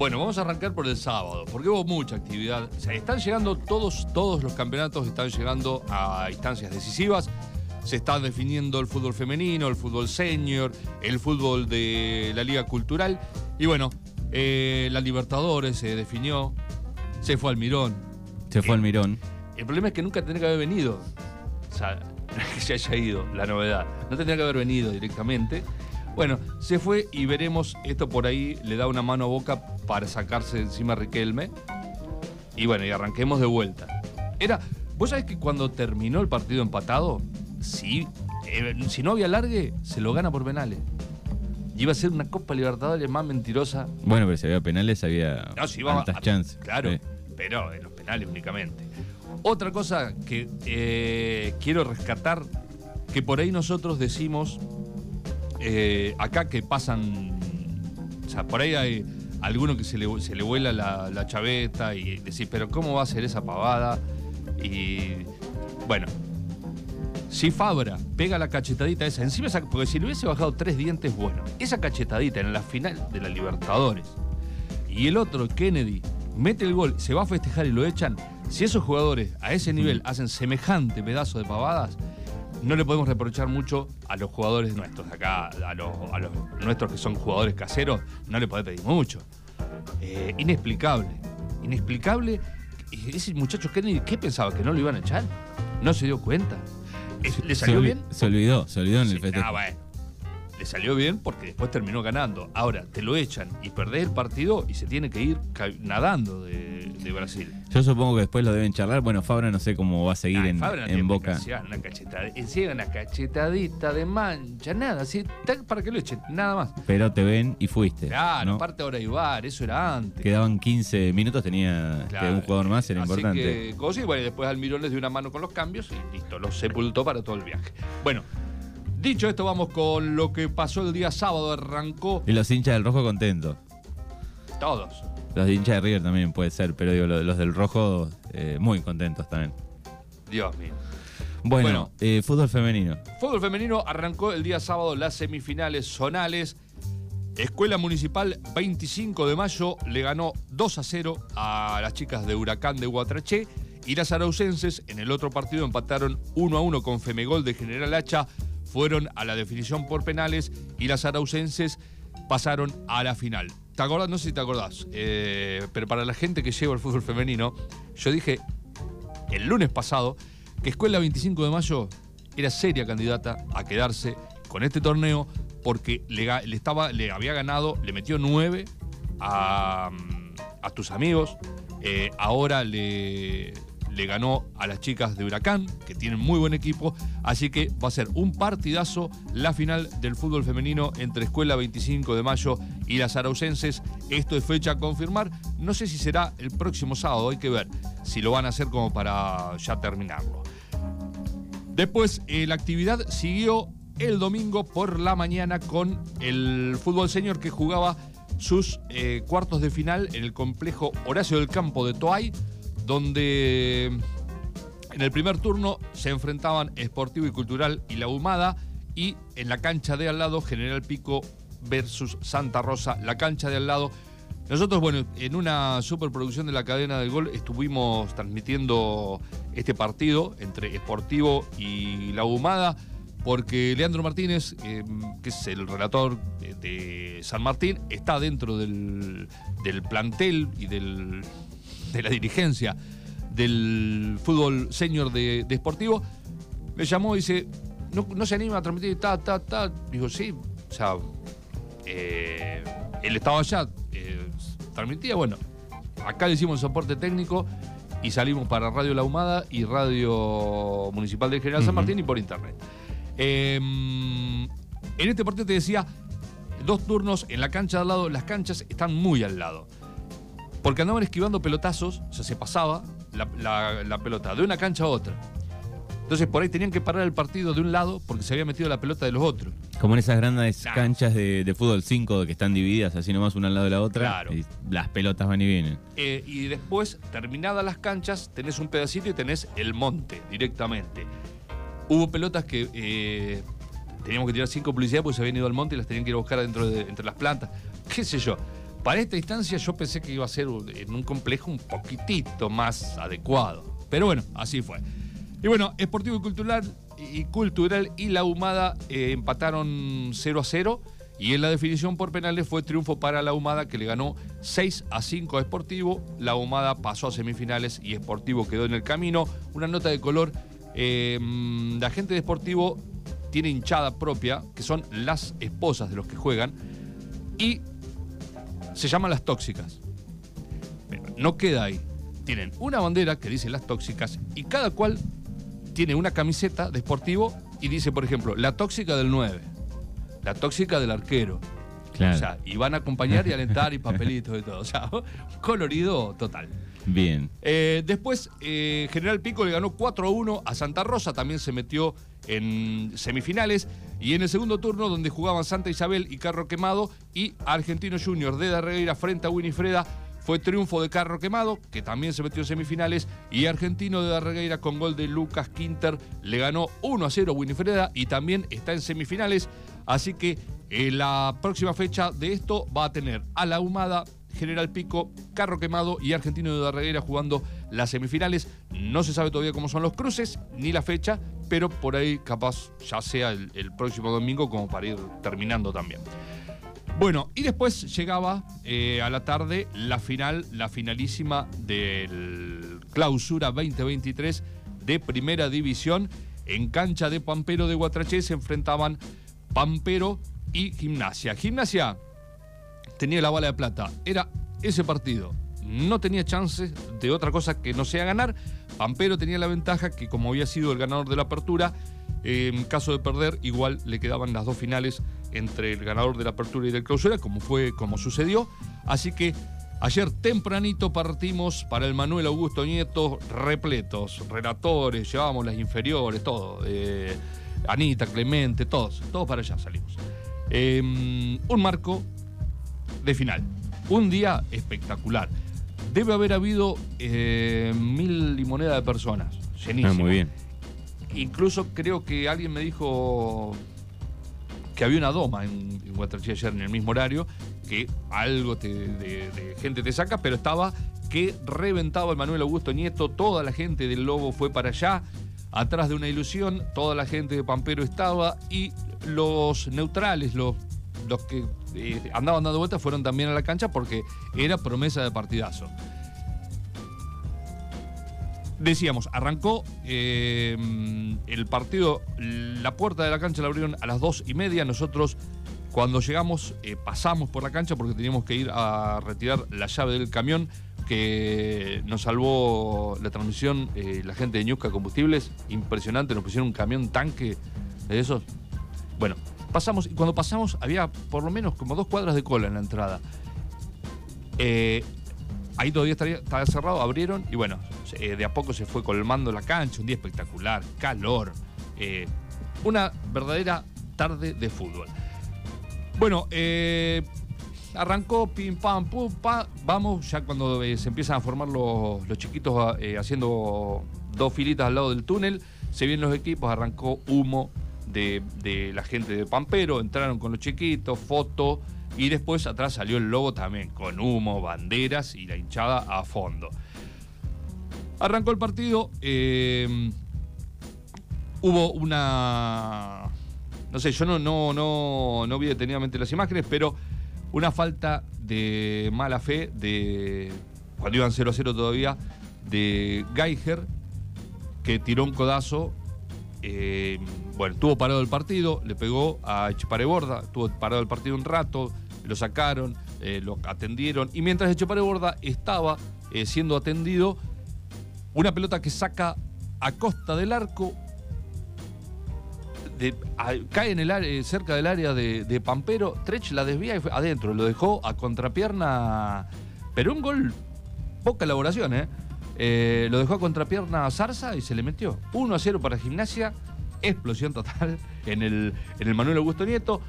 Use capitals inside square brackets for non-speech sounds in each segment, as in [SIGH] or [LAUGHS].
Bueno, vamos a arrancar por el sábado, porque hubo mucha actividad. O sea, están llegando todos, todos los campeonatos, están llegando a instancias decisivas. Se está definiendo el fútbol femenino, el fútbol senior, el fútbol de la Liga Cultural. Y bueno, eh, la Libertadores se definió, se fue al Mirón. Se fue al Mirón. El problema es que nunca tendría que haber venido. O sea, [LAUGHS] que se haya ido, la novedad. No tendría que haber venido directamente. Bueno, se fue y veremos, esto por ahí le da una mano a boca para sacarse encima a Riquelme. Y bueno, y arranquemos de vuelta. Era, vos sabés que cuando terminó el partido empatado, si, eh, si no había largue, se lo gana por penales. Y iba a ser una Copa Libertadores más mentirosa. Bueno, pero si había penales había No, si iba altas a- chances. Claro, Sí. pero en los penales únicamente. Otra cosa que eh, quiero rescatar, que por ahí nosotros decimos, eh, acá que pasan, o sea, por ahí hay alguno que se le, se le vuela la, la chaveta y decís, pero ¿cómo va a ser esa pavada? Y bueno, si Fabra pega la cachetadita esa, encima esa, porque si le hubiese bajado tres dientes, bueno, esa cachetadita en la final de la Libertadores y el otro, Kennedy, mete el gol, se va a festejar y lo echan, si esos jugadores a ese nivel hacen semejante pedazo de pavadas, no le podemos reprochar mucho a los jugadores nuestros de acá, a los, a los nuestros que son jugadores caseros, no le podés pedir mucho. Eh, inexplicable, inexplicable. Ese muchacho Kennedy, ¿qué pensaba? ¿Que no lo iban a echar? ¿No se dio cuenta? Eh, ¿Le salió bien? Se olvidó, se olvidó en el festejo. ah, bueno. Le salió bien porque después terminó ganando. Ahora, te lo echan y perdés el partido y se tiene que ir nadando de, de Brasil. Yo supongo que después lo deben charlar. Bueno, Fabra no sé cómo va a seguir Ay, en, Fabra Boca. Una cachetadita, una cachetadita de mancha, nada, así, para que lo echen, nada más. Pero te ven y fuiste. Claro, ¿no? aparte ahora Ibar, eso era antes. Quedaban 15 minutos, tenía Claro. un jugador más, era Así importante. Que, cosa, y bueno, después Almirón les dio una mano con los cambios y listo, los sepultó para todo el viaje. Bueno, dicho esto, vamos con lo que pasó el día sábado. Arrancó Y los hinchas del rojo contentos. todos. Los hinchas de River también puede ser, pero digo, los, los del rojo eh, muy contentos también. Dios mío. Bueno, Bueno. eh, fútbol femenino. Fútbol femenino arrancó el día sábado las semifinales zonales. Escuela Municipal 25 de mayo le ganó 2 a 0 a las chicas de Huracán de Guatraché y las araucenses en el otro partido empataron 1 a 1 con Femegol de General Hacha, fueron a la definición por penales y las araucenses pasaron a la final. ¿Te acordás? No sé si te acordás, eh, pero para la gente que lleva el fútbol femenino, yo dije el lunes pasado que Escuela 25 de Mayo era seria candidata a quedarse con este torneo porque le, estaba, le había ganado, le metió 9 a, mm, tus amigos, eh, ahora le, le ganó a las chicas de Huracán, que tienen muy buen equipo, así que va a ser un partidazo la final del fútbol femenino entre Escuela 25 de Mayo y las araucenses. Esto es fecha a confirmar, no sé si será el próximo sábado, hay que ver si lo van a hacer como para ya terminarlo. Después, eh, la actividad siguió el domingo por la mañana con el fútbol senior que jugaba sus eh, cuartos de final en el complejo Horacio del Campo de Toay, donde en el primer turno se enfrentaban Esportivo y Cultural y La Humada y en la cancha de al lado General Pico versus Santa Rosa, la cancha de al lado. Nosotros, bueno, en una superproducción de la cadena del gol estuvimos transmitiendo este partido entre Esportivo y La Humada porque Leandro Martínez, eh, que es el relator de, de San Martín, está dentro del, del plantel y del, de la dirigencia del fútbol senior de, de Esportivo. Me llamó y dice, no, no se anima a transmitir, ta, ta, ta. Digo, sí, o sea, eh, él estaba allá, eh, transmitía, bueno, acá le hicimos el soporte técnico y salimos para Radio La Humada y Radio Municipal de General San. Martín y por internet. Eh, en este partido te decía, dos turnos en la cancha de al lado, las canchas están muy al lado. Porque andaban esquivando pelotazos, o sea, se pasaba la, la- la pelota de una cancha a otra. Entonces por ahí tenían que parar el partido de un lado porque se había metido la pelota de los otros. Como en esas grandes Nah. canchas de, de fútbol 5 que están divididas así nomás una al lado de la otra. Claro. Y las pelotas van y vienen. Eh, y después, terminadas las canchas, tenés un pedacito y tenés el monte directamente. Hubo pelotas que eh, teníamos que tirar cinco publicidades porque se habían ido al monte y las tenían que ir a buscar adentro de, entre las plantas. [LAUGHS] ¿Qué sé yo? Para esta instancia yo pensé que iba a ser en un complejo un poquitito más adecuado. Pero bueno, así fue. Y bueno, Esportivo y Cultural y, Cultural y La Humada eh, empataron 0 a 0. Y en la definición por penales fue triunfo para la Humada que le ganó 6 a 5 a Esportivo. La Humada pasó a semifinales y Esportivo quedó en el camino. Una nota de color. Eh, la gente de Esportivo tiene hinchada propia, que son las esposas de los que juegan. Y se llaman las tóxicas. Pero no queda ahí. Tienen una bandera que dice las tóxicas y cada cual tiene una camiseta de Esportivo y dice, por ejemplo, la tóxica del 9 la tóxica del arquero. O sea, y van a acompañar y alentar y papelitos y todo. O sea, [LAUGHS] colorido total. Bien. Eh, después, eh, General Pico le ganó 4 a 1 a Santa Rosa, también se metió en semifinales. Y en el segundo turno, donde jugaban Santa Isabel y Carro Quemado, y Argentino Junior de Darreira frente a Winifreda, fue triunfo de Carro Quemado, que también se metió en semifinales, y Argentino de Darreira con gol de Lucas Quinter le ganó 1 a 0 a Winifreda y también está en semifinales. Así que eh, la próxima fecha de esto va a tener a la Humada, General Pico, Carro Quemado y Argentino de Darreguera jugando las semifinales. No se sabe todavía cómo son los cruces ni la fecha, pero por ahí capaz ya sea el, próximo domingo como para ir terminando también. Bueno, y después llegaba eh, a la tarde la final, la finalísima del Clausura 2023 de Primera División. En cancha de Pampero de Guatraché se enfrentaban Pampero y Gimnasia. Gimnasia tenía la bala de plata. Era ese partido. No tenía chances de otra cosa que no sea ganar. Pampero tenía la ventaja que como había sido el ganador de la apertura, en caso de perder, igual le quedaban las dos finales entre el ganador de la apertura y del clausura, como fue, como sucedió. Así que ayer tempranito partimos para el Manuel Augusto Nieto, repletos, relatores, llevábamos las inferiores, todo. Eh, Anita, Clemente, todos, todos para allá salimos. Em, un marco de final. Un día espectacular. Debe haber habido eh, mil y moneda de personas. Llenísimo. Ah, muy bien. Incluso creo que alguien me dijo que había una doma en, en ayer en el mismo horario, que algo de, gente te saca, pero estaba que reventaba el Manuel Augusto Nieto, toda la gente del Lobo fue para allá, atrás de una ilusión, toda la gente de Pampero estaba y los neutrales, los, los que eh, andaban dando vueltas, fueron también a la cancha porque era promesa de partidazo. Decíamos, arrancó eh, el partido, la puerta de la cancha la abrieron a las dos y media. Nosotros, cuando llegamos, eh, pasamos por la cancha porque teníamos que ir a retirar la llave del camión que nos salvó la transmisión la gente de Ñusca Combustibles. Impresionante, nos pusieron un camión tanque de esos. Bueno, pasamos y cuando pasamos había por lo menos como dos cuadras de cola en la entrada. Eh, ahí todavía estaba cerrado, abrieron y bueno, eh, de a poco se fue colmando la cancha, un día espectacular, calor, una verdadera tarde de fútbol. Bueno, eh, arrancó pim pam pum pam, vamos, ya cuando eh, se empiezan a formar los, chiquitos eh, haciendo dos filitas al lado del túnel, se vienen los equipos, arrancó humo de, la gente de Pampero, entraron con los chiquitos, foto, y después atrás salió el logo también, con humo, banderas y la hinchada a fondo. Arrancó el partido, eh, hubo una... No sé, yo no, no, no, no vi detenidamente las imágenes, pero una falta de mala fe de cuando iban 0 a 0 todavía de Geiger que tiró un codazo eh, bueno, estuvo parado el partido, le pegó a Echepareborda, estuvo parado el partido un rato, lo sacaron, eh, lo atendieron, y mientras Echepareborda estaba eh, siendo atendido, una pelota que saca a costa del arco, cae en el cerca del área de, Pampero, Trech la desvía y fue adentro, lo dejó a contrapierna, pero un gol, poca elaboración, ¿eh? ¿Eh? lo dejó a contrapierna a Zarza y se le metió. 1 a 0 para Gimnasia, explosión total [LAUGHS] en el, en el Manuel Augusto Nieto.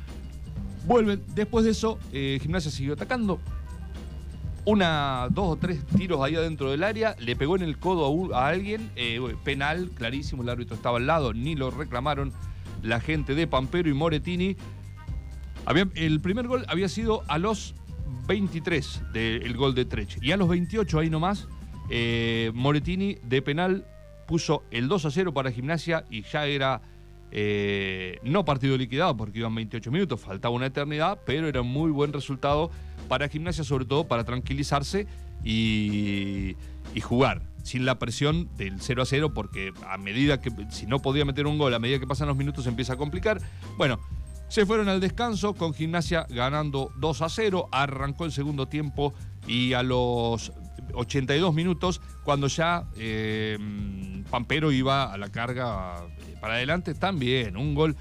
Vuelven, después de eso, eh, Gimnasia siguió atacando. Una, dos o tres tiros ahí adentro del área, le pegó en el codo a, alguien, eh, penal, clarísimo, el árbitro estaba al lado, ni lo reclamaron la gente de Pampero y Moretini. el primer gol había sido a los 23 del gol de Trech. Y a los 28, ahí nomás, eh, Moretini de penal puso el 2 a 0 para Gimnasia y ya era eh, no partido liquidado porque iban 28 minutos, faltaba una eternidad, pero era un muy buen resultado para Gimnasia, sobre todo para tranquilizarse y, y jugar sin la presión del 0 a 0, porque a medida que, si no podía meter un gol, a medida que pasan los minutos se empieza a complicar. Bueno, se fueron al descanso con Gimnasia ganando 2 a 0, arrancó el segundo tiempo y a los 82 minutos, cuando ya eh, Pampero iba a la carga eh, para adelante, también un gol.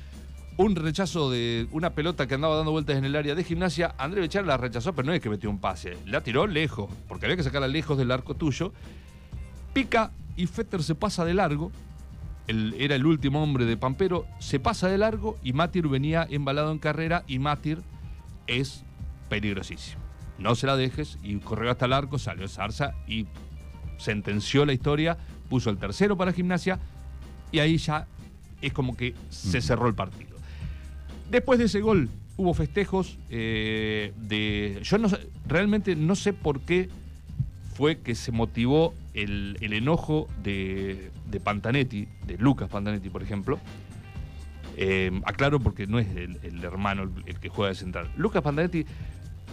Un rechazo de una pelota que andaba dando vueltas en el área de gimnasia. André Bechar la rechazó, pero no es que metió un pase. La tiró lejos, porque había que sacarla lejos del arco tuyo. Pica y Fetter se pasa de largo. era el último hombre de Pampero. Se pasa de largo y Matir venía embalado en carrera. Y Matir es peligrosísimo. No se la dejes. Y corrió hasta el arco, salió Zarza y sentenció la historia. Puso el tercero para gimnasia. Y ahí ya es como que se cerró el partido. Después de ese gol hubo festejos eh, de... Yo no, realmente no sé por qué fue que se motivó el, enojo de, Pantanetti, de Lucas Pantanetti, por ejemplo. Eh, aclaro porque no es el, hermano el, que juega de central. Lucas Pantanetti,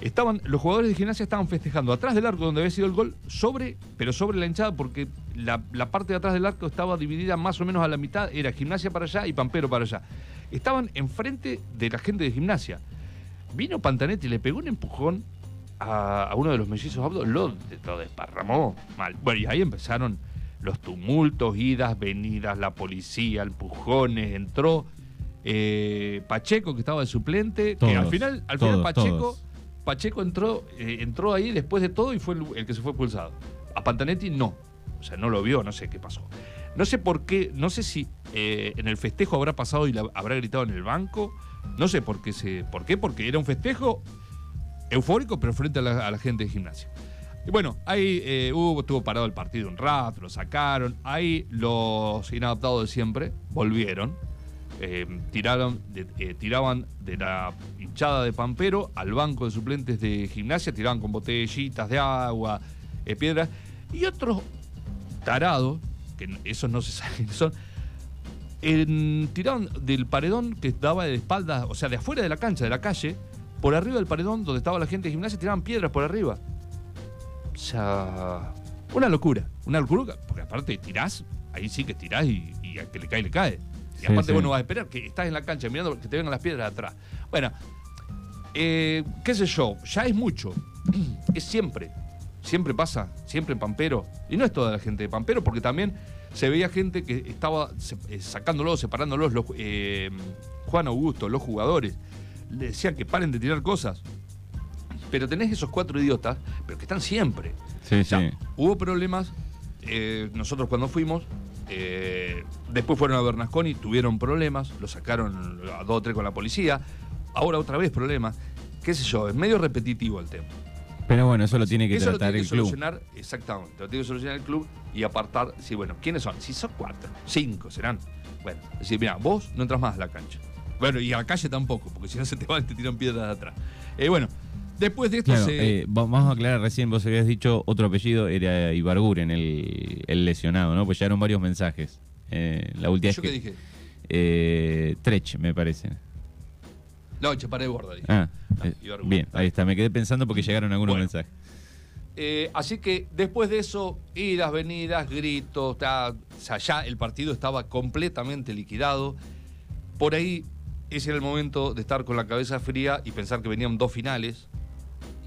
estaban, los jugadores de gimnasia estaban festejando atrás del arco donde había sido el gol, sobre, pero sobre la hinchada, porque la, la parte de atrás del arco estaba dividida más o menos a la mitad, era gimnasia para allá y Pampero para allá estaban enfrente de la gente de gimnasia. Vino Pantanetti y le pegó un empujón a, uno de los mellizos Abdo, lo, desparramó mal. Bueno, y ahí empezaron los tumultos, idas, venidas, la policía, empujones, entró eh, Pacheco, que estaba de suplente, que al final, al final Pacheco, Pacheco entró, eh, entró ahí después de todo y fue el, que se fue expulsado. A Pantanetti no. O sea, no lo vio, no sé qué pasó. No sé por qué, no sé si eh, en el festejo habrá pasado y habrá gritado en el banco. No sé por qué, se, por qué, porque era un festejo eufórico, pero frente a la, gente de gimnasia. Y bueno, ahí eh, hubo, estuvo parado el partido un rato, lo sacaron. Ahí los inadaptados de siempre volvieron. Eh, tiraron, tiraban de la hinchada de Pampero al banco de suplentes de gimnasia, tiraban con botellitas de agua, piedras. Y otros tarados que esos no se [LAUGHS] saben, son. En, tiraron del paredón que daba de espaldas, o sea, de afuera de la cancha, de la calle, por arriba del paredón donde estaba la gente de gimnasia, tiraban piedras por arriba. O sea, una locura, una locura, porque aparte tirás, ahí sí que tirás y al que le cae, le cae. Y aparte, bueno, vas a esperar que estás en la cancha mirando que te vengan las piedras de atrás. Bueno, eh, qué sé yo, ya es mucho. [CLEARS THROAT] Es siempre. Siempre pasa, siempre en Pampero. Y no es toda la gente de Pampero, porque también se veía gente que estaba eh, sacándolos, separándolos, los, eh, Juan Augusto, los jugadores. Le decían que paren de tirar cosas. Pero tenés esos cuatro idiotas, pero que están siempre. Sí, sí. Hubo problemas, eh, nosotros cuando fuimos, después fueron a Bernasconi, tuvieron problemas, lo sacaron a dos o tres con la policía, ahora otra vez problemas. Qué sé yo, es medio repetitivo el tema. Pero bueno, eso lo tiene que tratar el club. Exactamente, lo tiene que solucionar el club y apartar, sí, bueno, ¿quiénes son? Si son cuatro, cinco serán. Bueno, decir, mira, vos no entras más a la cancha. Bueno, y a la calle tampoco, porque si no se te van, te tiran piedras de atrás. Eh, bueno, después de esto se... Eh, vamos a aclarar, recién vos habías dicho otro apellido, era Ibarguren, el, el lesionado, ¿no? Pues eran varios mensajes. Eh, la última ¿Yo qué dije? Trech, me parece. No, Chaparé de Borda. Ah, ah eh, bien, ahí está. Me quedé pensando porque llegaron algunos mensajes. Eh, así que después de eso, idas, venidas, gritos, o sea, ya el partido estaba completamente liquidado. Por ahí ese era el momento de estar con la cabeza fría y pensar que venían dos finales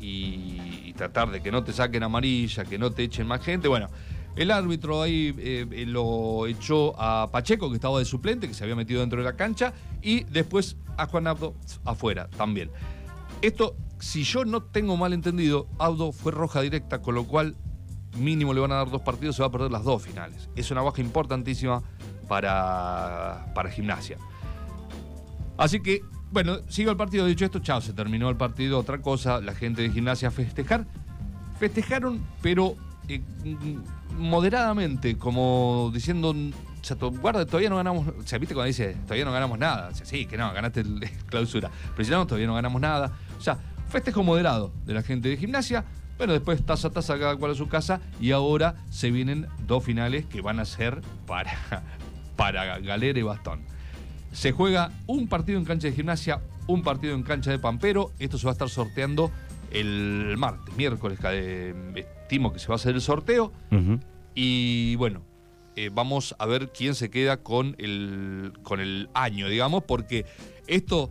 y tratar de que no te saquen amarilla, que no te echen más gente. Bueno, el árbitro ahí eh, eh, lo echó a Pacheco, que estaba de suplente, que se había metido dentro de la cancha, y después a Juan Abdo afuera también. Esto, si yo no tengo mal entendido, Abdo fue roja directa, con lo cual mínimo le van a dar dos partidos, se va a perder las dos finales. Es una baja importantísima para, para gimnasia. Así que, bueno, sigo el partido. Dicho esto, chao, se terminó el partido. Otra cosa, la gente de gimnasia a festejar. Festejaron, pero eh, moderadamente, como diciendo, guarda, todavía no ganamos, o sea, viste cuando dice, todavía no ganamos nada, o sí, que no, ganaste el, [LAUGHS] clausura, pero si no, todavía no ganamos nada, o sea, Festejo moderado de la gente de gimnasia. Bueno, después taza a taza cada cual a su casa y ahora se vienen dos finales que van a ser para, [LAUGHS] para Galera y Bastón. Se juega un partido en cancha de gimnasia, un partido en cancha de Pampero. Esto se va a estar sorteando el martes, miércoles, que, eh, estimo que se va a hacer el sorteo. Y bueno, eh, vamos a ver quién se queda con el, con el año, digamos, porque esto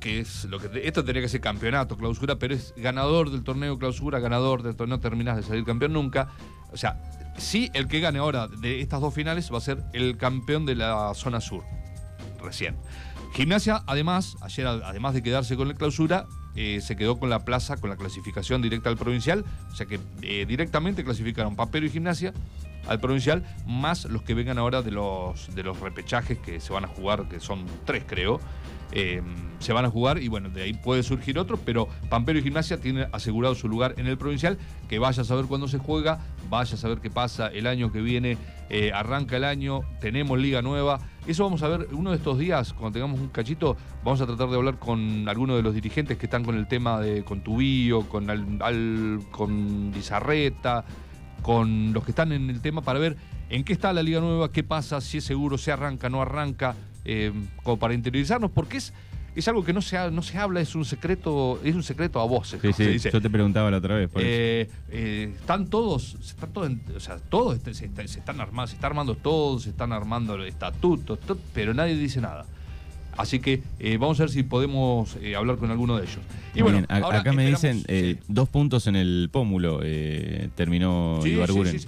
que es lo que esto tendría que ser campeonato, clausura, pero es ganador del torneo clausura, ganador del torneo, no terminas de salir campeón nunca. O sea, sí, el que gane ahora de estas dos finales va a ser el campeón de la zona sur, recién. Gimnasia, además, ayer, además de quedarse con la clausura, eh, se quedó con la plaza, con la clasificación directa al provincial, o sea que eh, directamente clasificaron Papero y Gimnasia al provincial, más los que vengan ahora de los, de los repechajes que se van a jugar, que son tres creo, eh, se van a jugar y bueno, de ahí puede surgir otro, pero Pampero y Gimnasia tienen asegurado su lugar en el provincial, que vaya a saber cuándo se juega, vaya a saber qué pasa el año que viene, eh, arranca el año, tenemos liga nueva, eso vamos a ver uno de estos días, cuando tengamos un cachito, vamos a tratar de hablar con algunos de los dirigentes que están con el tema de con Tubío, con, al, con Lizarreta, con los que están en el tema para ver en qué está la liga nueva, qué pasa, si es seguro, si arranca, no arranca, eh, como para interiorizarnos, porque es, es algo que no se, no se habla, es un secreto, es un secreto a voces. Sí, sí, yo te preguntaba la otra vez. Eh, eh, están todos, están todos, o sea, todos se, están armando, se está armando todo, se están armando el estatuto, pero nadie dice nada. Así que vamos a ver si podemos hablar con alguno de ellos. Y bueno, acá me dicen dos puntos en el pómulo terminó sí, Ibarguren.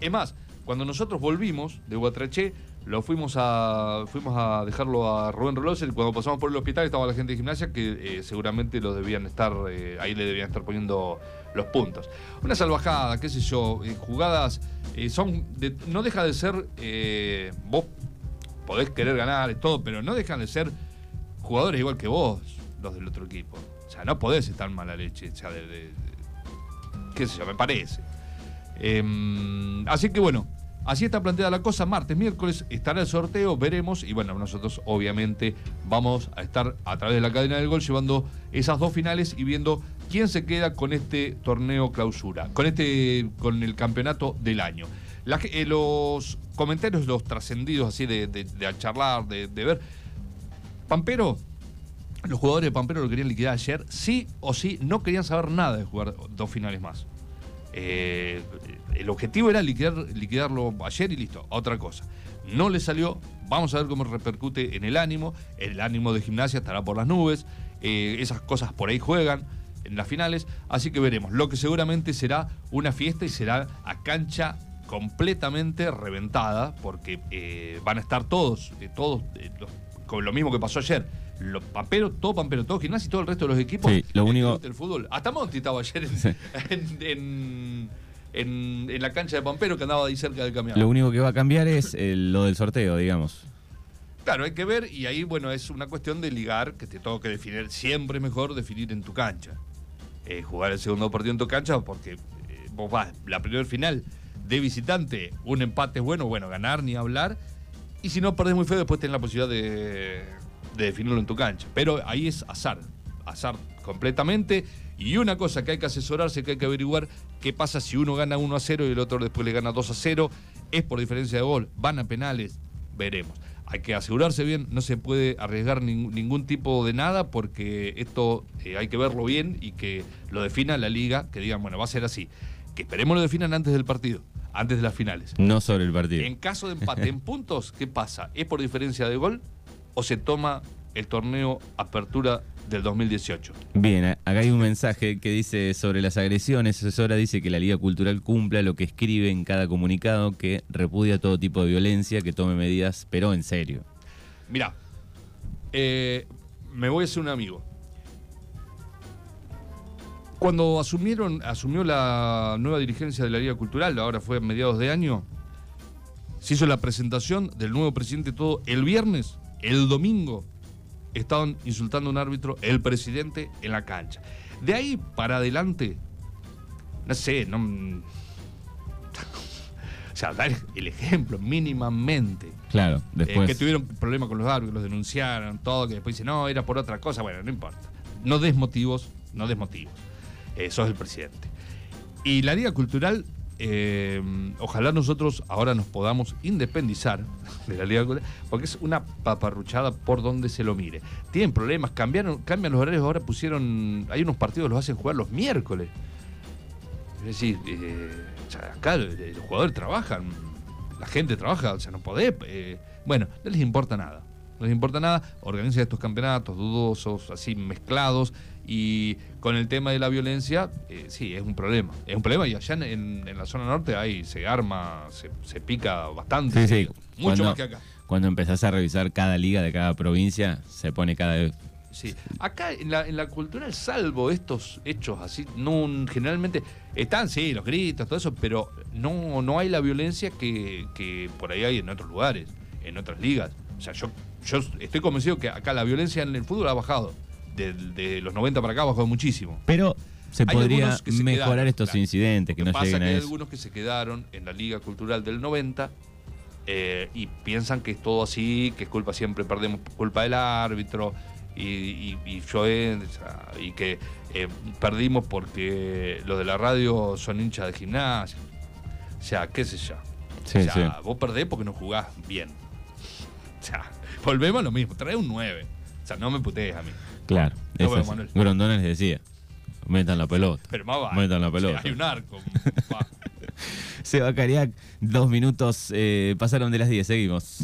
Es más, cuando nosotros volvimos de Guatraché, lo fuimos a fuimos a dejarlo a Rubén Rolós y cuando pasamos por el hospital estaba la gente de gimnasia que eh, seguramente los debían estar eh, ahí le debían estar poniendo los puntos. Una salvajada qué sé yo eh, jugadas son no deja de ser vos podés querer ganar y todo pero no dejan de ser jugadores igual que vos los del otro equipo. O sea no podés estar mala leche o sea de, qué sé yo me parece. Em, así que bueno Así está planteada la cosa. Martes, miércoles estará el sorteo, veremos. Y bueno, nosotros obviamente vamos a estar a través de la cadena del gol llevando esas dos finales y viendo quién se queda con este torneo clausura, con este, con el campeonato del año. Eh, los comentarios, los trascendidos así de, de, charlar, de, de ver. Pampero, los jugadores de Pampero lo querían liquidar ayer, sí o sí, no querían saber nada de jugar dos finales más. Eh, el objetivo era liquidarlo ayer y listo, otra cosa. No le salió, vamos a ver cómo repercute en el ánimo, el ánimo de gimnasia estará por las nubes, eh, esas cosas por ahí juegan en las finales, así que veremos. Lo que seguramente será una fiesta y será a cancha completamente reventada, porque eh, van a estar todos, todos, con lo mismo que pasó ayer los pamperos, todo pampero, todo gimnasia y todo el resto de los equipos sí, lo único... del fútbol. Hasta Monti estaba ayer [LAUGHS] en, en, la cancha de Pampero que andaba ahí cerca del camión. Lo único que va a cambiar es lo del sorteo, digamos. Claro, hay que ver y ahí, bueno, es una cuestión de ligar que te tengo que definir. Siempre mejor definir en tu cancha. Eh, jugar el segundo partido en tu cancha porque eh, vos vas, la primera final de visitante, un empate es bueno, bueno, ganar ni hablar. Y si no perdés muy feo, después tenés la posibilidad de de definirlo en tu cancha. Pero ahí es azar, azar completamente. Y una cosa que hay que asesorarse, que hay que averiguar, qué pasa si uno gana 1 a 0 y el otro después le gana 2 a 0. Es por diferencia de gol, van a penales, veremos. Hay que asegurarse bien, no se puede arriesgar ningún tipo de nada porque esto eh, hay que verlo bien y que lo defina la liga, que digan, bueno, va a ser así. Que esperemos lo definan antes del partido, antes de las finales. No sobre el partido. En caso de empate en [LAUGHS] puntos, ¿qué pasa? ¿Es por diferencia de gol? O se toma el torneo Apertura del 2018. Bien, acá hay un mensaje que dice sobre las agresiones. Asesora dice que la Liga Cultural cumpla lo que escribe en cada comunicado, que repudia todo tipo de violencia, que tome medidas, pero en serio. Mira, eh, me voy a hacer un amigo. Cuando asumieron, asumió la nueva dirigencia de la Liga Cultural, ahora fue a mediados de año, se hizo la presentación del nuevo presidente todo el viernes el domingo estaban insultando a un árbitro, el presidente, en la cancha. De ahí para adelante, no sé, no. [LAUGHS] o sea, dar el ejemplo mínimamente. Claro, eh, después. que tuvieron problemas con los árbitros, los denunciaron, todo, que después dicen, no, era por otra cosa. Bueno, no importa. No des motivos no des motivos. Eh, sos el presidente. Y la Liga Cultural, eh, ojalá nosotros ahora nos podamos independizar [LAUGHS] de la Liga porque es una paparruchada por donde se lo mire. Tienen problemas, cambiaron, cambian los horarios, ahora pusieron, hay unos partidos los hacen jugar los miércoles. Es decir, eh, acá los jugadores trabajan, la gente trabaja, o sea, no podés. eh, bueno, no les importa nada. No les importa nada, organizan estos campeonatos dudosos, así mezclados, y con el tema de la violencia, eh, sí, es un problema. Es un problema, y allá en, en- en la zona norte ahí se arma, se, se pica bastante. Sí, sí. Mucho Cuando- más que acá. Cuando empezás a revisar cada liga de cada provincia, se pone cada vez. Sí. Acá en la, en la cultural, salvo estos hechos así, no generalmente están, sí, los gritos, todo eso, pero no, no hay la violencia que, que por ahí hay en otros lugares, en otras ligas. O sea, yo, yo estoy convencido que acá la violencia en el fútbol ha bajado. De, de los 90 para acá bajado muchísimo. Pero se Hay podría que se mejorar quedaron, estos claro. incidentes, Lo que no pasa lleguen que a hay eso. algunos que se quedaron en la Liga Cultural del 90 eh, y piensan que es todo así, que es culpa siempre, perdemos por culpa del árbitro y, y, y yo y que eh, perdimos porque los de la radio son hinchas de gimnasia. O sea, qué sé yo. Sí, o sea, sí. vos perdés porque no jugás bien. O sea, [LAUGHS] volvemos a lo mismo, trae un 9. O sea, no me putees a mí. Claro. No, bueno. Manuel. Grondona les decía: metan la pelota. Pero más vale. Metan la pelota. hay un arco. [LAUGHS] Seba Cariac, dos minutos eh, pasaron de las 10, seguimos.